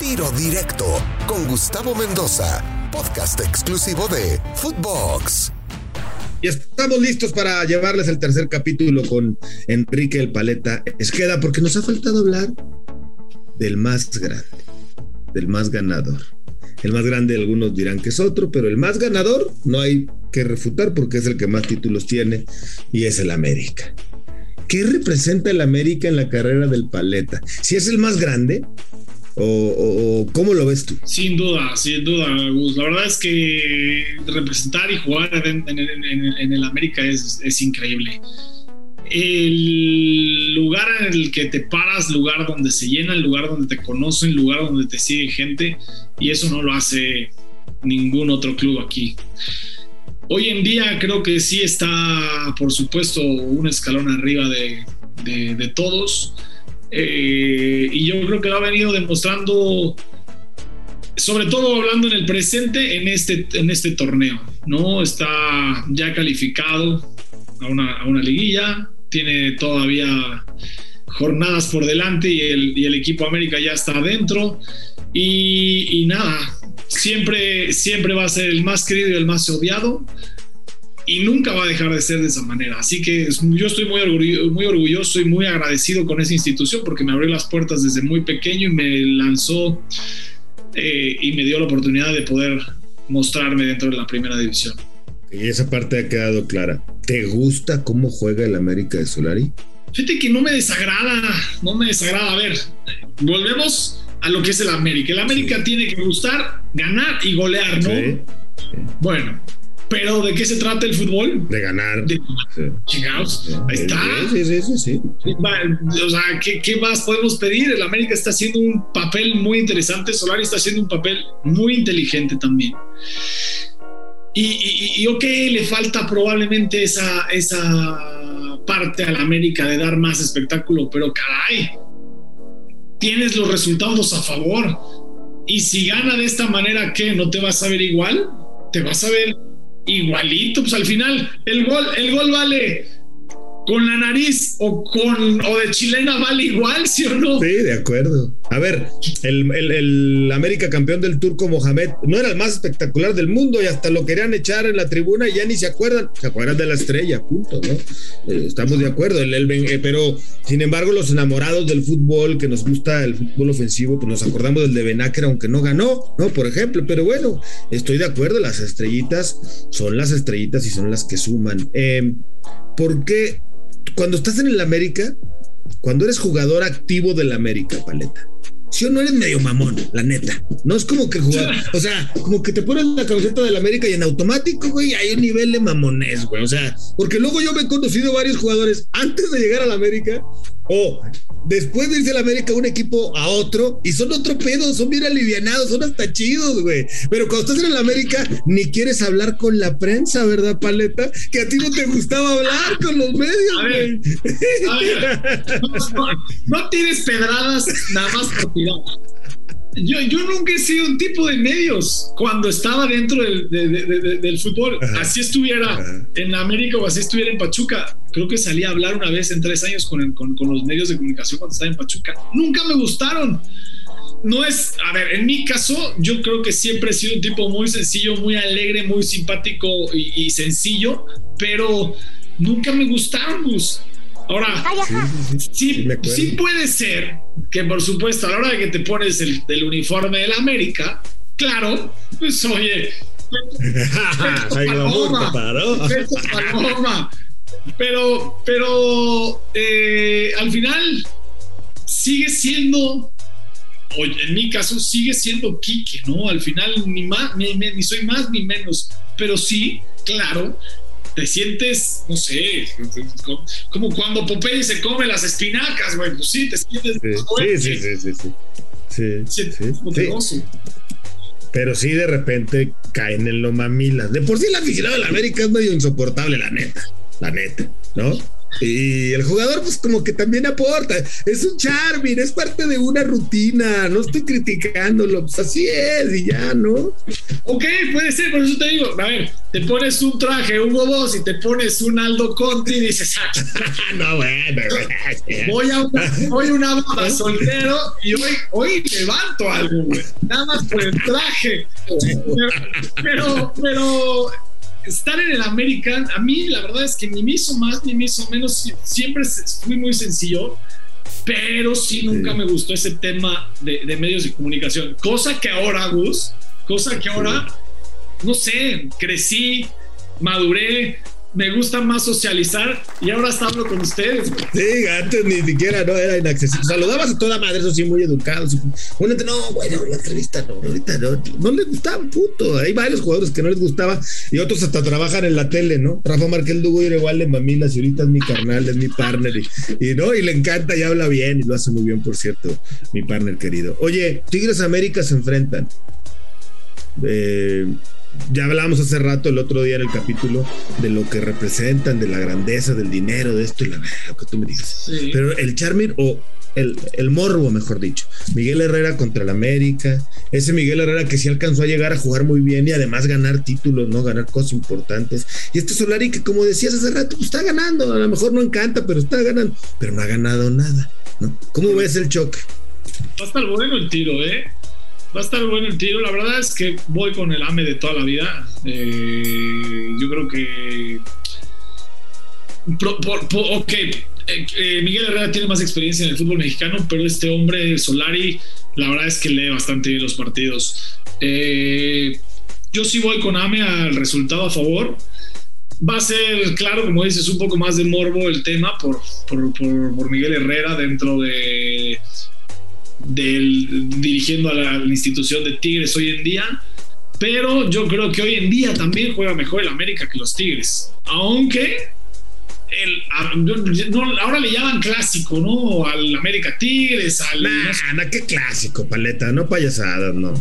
Tiro Directo con Gustavo Mendoza, podcast exclusivo de Footbox. Y estamos listos para llevarles el tercer capítulo con Enrique el Paleta Esqueda, porque nos ha faltado hablar del más grande, del más ganador. El más grande, algunos dirán que es otro, pero el más ganador no hay que refutar porque es el que más títulos tiene y es el América. ¿Qué representa el América en la carrera del Paleta? Si es el más grande, o, cómo lo ves tú? Sin duda, sin duda, Gus. La verdad es que representar y jugar en, el América es, es, increíble. El lugar en el que te paras, lugar donde se llena, el lugar donde te conocen, lugar donde te sigue gente, y eso no lo hace ningún otro club aquí. Hoy en día creo que sí está, por supuesto, un escalón arriba de, de, todos. Eh, y yo creo que lo ha venido demostrando, sobre todo hablando en el presente, en este, en este torneo. ¿no? Está ya calificado a una, a una liguilla, tiene todavía jornadas por delante y el, y el equipo América ya está adentro. Y, y, nada, siempre, siempre va a ser el más querido y el más odiado y nunca va a dejar de ser de esa manera. Así que yo estoy muy, orgulloso, muy orgulloso y muy agradecido con esa institución porque me abrió las puertas desde muy pequeño y me lanzó eh, y me dio la oportunidad de poder mostrarme dentro de la primera división. Y esa parte ha quedado clara. ¿Te gusta cómo juega el América de Solari? Fíjate que no me desagrada, no me desagrada. A ver, volvemos a lo que es el América. El América tiene que gustar, ganar y golear, ¿no? Bueno, pero ¿de qué se trata el fútbol? De ganar. De... ahí está. Sí, sí, sí, sí. O sea, ¿qué, más podemos pedir? El América está haciendo un papel muy interesante, Solari está haciendo un papel muy inteligente también. Y, y, ok, le falta probablemente esa, esa parte al América de dar más espectáculo, pero caray, tienes los resultados a favor. Y si gana de esta manera, ¿qué? ¿No te vas a ver igual? Te vas a ver igualito. Pues al final, el gol, el gol vale con la nariz o con o de chilena vale igual, ¿sí o no? Sí, de acuerdo. A ver, el, América campeón del turco Mohamed no era el más espectacular del mundo y hasta lo querían echar en la tribuna y ya ni se acuerdan. Se acuerdan de la estrella, punto, ¿no? Eh, estamos de acuerdo. El, eh, pero, sin embargo, los enamorados del fútbol, que nos gusta el fútbol ofensivo, pues nos acordamos del de Benáquer, aunque no ganó, ¿no? Por ejemplo, pero bueno, estoy de acuerdo. Las estrellitas son las estrellitas y son las que suman. Eh, ¿Por qué? cuando estás en el América, cuando eres jugador activo del América, paleta, si o no eres medio mamón, la neta. No es como que jugar, o sea, como que te pones la camiseta del América y en automático, güey, hay un nivel de mamones, güey. O sea, porque luego yo me he conocido varios jugadores antes de llegar al América o después de irse a la América un equipo a otro y son otro pedo, son bien alivianados, son hasta chidos, güey. Pero cuando estás en la América ni quieres hablar con la prensa, ¿verdad, Paleta? Que a ti no te gustaba hablar con los medios, güey. No, tienes pedradas nada más por tirar. Yo, yo, nunca he sido un tipo de medios cuando estaba dentro del, del fútbol. Así estuviera en América o así estuviera en Pachuca. Creo que salí a hablar una vez en tres años con, con, con, los medios de comunicación cuando estaba en Pachuca. Nunca me gustaron. No es, a ver, en mi caso, yo creo que siempre he sido un tipo muy sencillo, muy alegre, muy simpático y, sencillo, pero nunca me gustaron, Gus. Ahora, sí, sí, puede ser que, por supuesto, a la hora de que te pones el, uniforme de la América, claro, pues oye, Pero, pero eh, al final sigue siendo, o en mi caso, sigue siendo Quique, ¿no? Al final ni más, ni, ni soy más ni menos, pero sí, claro, te sientes, no sé, como, cuando Popeye se come las espinacas, güey, pues sí, te sientes sí, sí, sí, sí, sí, sí, sí, sí. Pero sí, de repente caen en lo mamilas. De por sí el aficionado de la América es medio insoportable, la neta. La neta, ¿no? Y el jugador, pues como que también aporta. Es un charming, es parte de una rutina. No estoy criticándolo, pues así es y ya, ¿no? Ok, puede ser, por eso te digo. A ver, te pones un traje Hugo Boss y te pones un Aldo Conti y dices, ah, no, bueno, voy a una, voy a una boda soltero y hoy, hoy levanto algo, güey. Nada más por el traje. Pero, pero estar en el American, a mí la verdad es que ni me hizo más ni me hizo menos, siempre fui muy sencillo, pero sí nunca me gustó ese tema de, medios de comunicación, cosa que ahora, Gus, cosa que ahora, no sé, crecí, maduré, me gusta más socializar y ahora hasta hablo con ustedes. Sí, antes ni siquiera no era inaccesible. Saludabas a toda madre, eso sí, muy educados. no, bueno, la entrevista no, ahorita no. No les gustaba, puto. Hay varios jugadores que no les gustaba y otros hasta trabajan en la tele, ¿no? Rafa Marquel Dugo era igual de mamilas y ahorita es mi carnal, es mi partner y, no, y le encanta y habla bien y lo hace muy bien, por cierto, mi partner querido. Oye, Tigres América se enfrentan. Eh, ya hablábamos hace rato, el otro día en el capítulo, de lo que representan, de la grandeza, del dinero, de esto y lo que tú me dices. Pero el Charmir, o el, el, morbo, mejor dicho. Miguel Herrera contra el América. Ese Miguel Herrera que sí alcanzó a llegar a jugar muy bien y además ganar títulos, ¿no? Ganar cosas importantes. Y este Solari que, como decías hace rato, pues está ganando. A lo mejor no encanta, pero está ganando. Pero no ha ganado nada, ¿no? ¿Cómo ves el choque? Va a estar bueno el tiro, ¿eh? Va a estar bueno el tiro. La verdad es que voy con el AME de toda la vida. Eh, yo creo que. ok, eh, eh, Miguel Herrera tiene más experiencia en el fútbol mexicano, pero este hombre, Solari, la verdad es que lee bastante bien los partidos. yo sí voy con AME al resultado a favor. Va a ser, claro, como dices, un poco más de morbo el tema por, por Miguel Herrera dentro de del, dirigiendo a la, institución de Tigres hoy en día. Pero yo creo que hoy en día también juega mejor el América que los Tigres. Aunque el, ahora le llaman clásico, ¿no? Al América Tigres, al. Nah, qué clásico, paleta, no payasadas, no.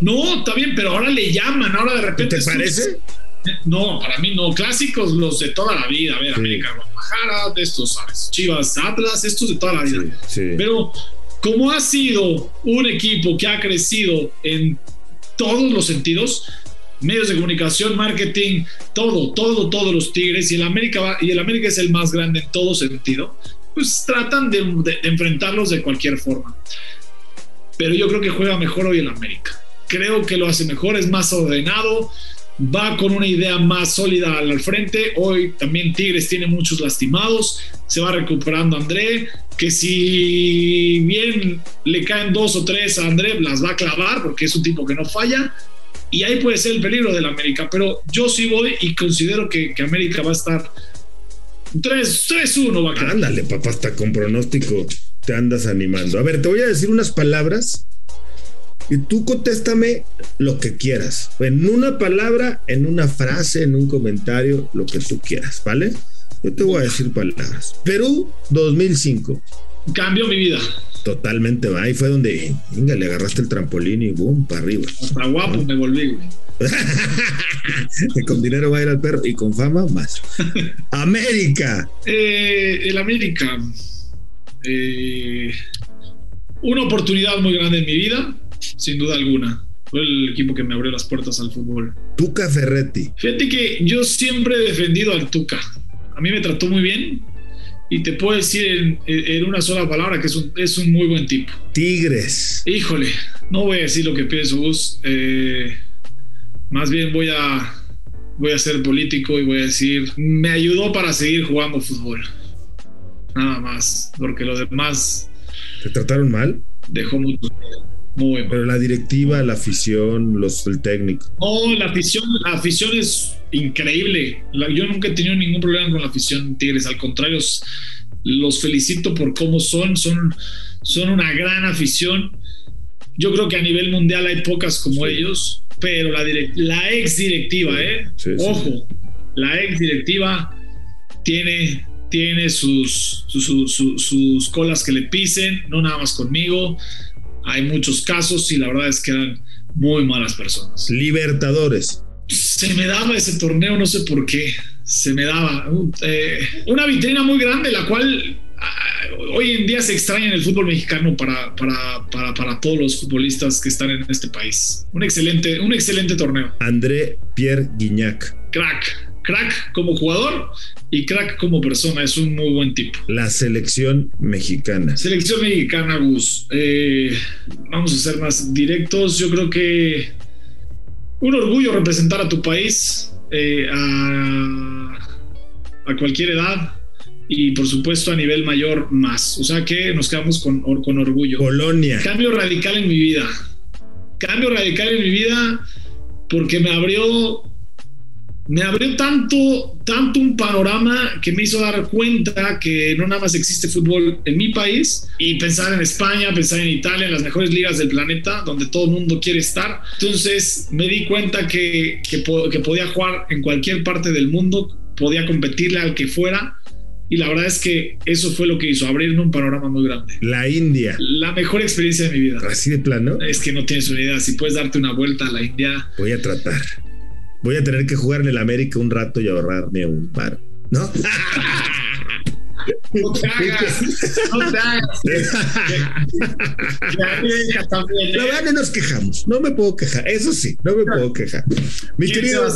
No, está bien, pero ahora le llaman, ahora de repente. ¿Te parece? No, para mí no. Clásicos los de toda la vida. A ver, América Guadalajara, de estos, ¿sabes? Chivas, Atlas, estos de toda la vida. Pero como ha sido un equipo que ha crecido en todos los sentidos, medios de comunicación, marketing, todo, todo, todos los Tigres y el América y el América es el más grande en todo sentido, pues tratan de, de enfrentarlos de cualquier forma. Pero yo creo que juega mejor hoy el América. Creo que lo hace mejor, es más ordenado, va con una idea más sólida al frente. Hoy también Tigres tiene muchos lastimados, se va recuperando André, que si bien le caen dos o tres a André, las va a clavar porque es un tipo que no falla. Y ahí puede ser el peligro del América, pero yo sí voy y considero que, América va a estar 3-1 va a quedar. Ándale, papá, hasta con pronóstico te andas animando. A ver, te voy a decir unas palabras y tú contéstame lo que quieras. En una palabra, en una frase, en un comentario, lo que tú quieras, ¿vale? Yo te voy a decir palabras. Perú 2005. Cambió mi vida. Totalmente, va. Ahí fue donde, venga, le agarraste el trampolín y boom, para arriba. Hasta guapo me volví, güey. con dinero va a ir al perro y con fama más. América. Eh, el América. Eh, una oportunidad muy grande en mi vida sin duda alguna. Fue el equipo que me abrió las puertas al fútbol. Tuca Ferretti. Fíjate que yo siempre he defendido al Tuca. A mí me trató muy bien y te puedo decir en, una sola palabra que es un, es un, muy buen tipo. Tigres. Híjole, no voy a decir lo que pienso, Gus. Eh, más bien voy a, voy a ser político y voy a decir, me ayudó para seguir jugando fútbol. Nada más, porque lo demás... ¿Te trataron mal? Dejó mucho muy Pero la directiva, la afición, los, el técnico. No, la afición, la afición es increíble. yo nunca he tenido ningún problema con la afición Tigres. Al contrario, los felicito por cómo son. Son, son una gran afición. Yo creo que a nivel mundial hay pocas como ellos, pero la, la ex directiva, ¿eh? Ojo, la ex directiva tiene, tiene sus, sus, sus colas que le pisen, no nada más conmigo hay muchos casos y la verdad es que eran muy malas personas. Libertadores. Se me daba ese torneo, no sé por qué. se me daba. Eh, una vitrina muy grande, la cual ah, hoy en día se extraña en el fútbol mexicano para, para, para, para, todos los futbolistas que están en este país. Un excelente, un excelente torneo. André Pierre Guignac. Crack, crack como jugador y crack como persona. Es un muy buen tipo. La selección mexicana. Selección mexicana, Gus. Eh, vamos a ser más directos. Yo creo que un orgullo representar a tu país eh, a, a, cualquier edad y por supuesto a nivel mayor más. O sea que nos quedamos con, con orgullo. Polonia. Cambio radical en mi vida. Cambio radical en mi vida porque me abrió me abrió tanto, tanto un panorama que me hizo dar cuenta que no nada más existe fútbol en mi país y pensar en España, pensar en Italia, en las mejores ligas del planeta, donde todo el mundo quiere estar. Entonces me di cuenta que, que, que podía jugar en cualquier parte del mundo, podía competirle al que fuera. Y la verdad es que eso fue lo que hizo, abrirme un panorama muy grande. La India. La mejor experiencia de mi vida. Así de plano. Es que no tienes una idea. Si puedes darte una vuelta a la India. Voy a tratar. Voy a tener que jugar en el América un rato y ahorrarme un par. ¿No? No te hagas, no te hagas. La verdad que nos quejamos, no me puedo quejar, eso sí, no me puedo quejar. Mi querido.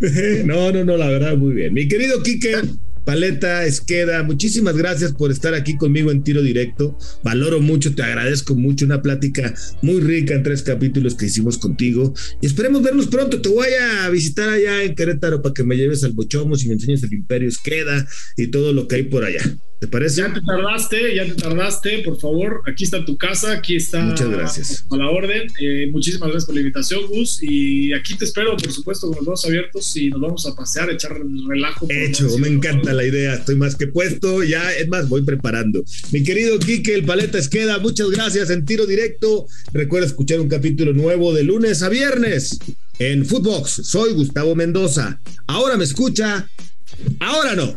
No, no, no, la verdad, muy bien. Mi querido Quique, Paleta, Esqueda, muchísimas gracias por estar aquí conmigo en tiro directo. Valoro mucho, te agradezco mucho. Una plática muy rica en tres capítulos que hicimos contigo. Y esperemos vernos pronto. Te voy a visitar allá en Querétaro para que me lleves al Bochomos y me enseñes el Imperio Esqueda y todo lo que hay por allá. ¿Te parece? Ya te tardaste, ya te tardaste, por favor. Aquí está tu casa, aquí está. Muchas gracias. A la orden. Eh, muchísimas gracias por la invitación, Gus. Y aquí te espero, por supuesto, con los dos abiertos y nos vamos a pasear, a echar relajo. Hecho, me encanta la idea. Estoy más que puesto. Ya, es más, voy preparando. Mi querido Quique, el paleta Esqueda, muchas gracias en tiro directo. Recuerda escuchar un capítulo nuevo de lunes a viernes en Footbox. Soy Gustavo Mendoza. Ahora me escucha, ahora no.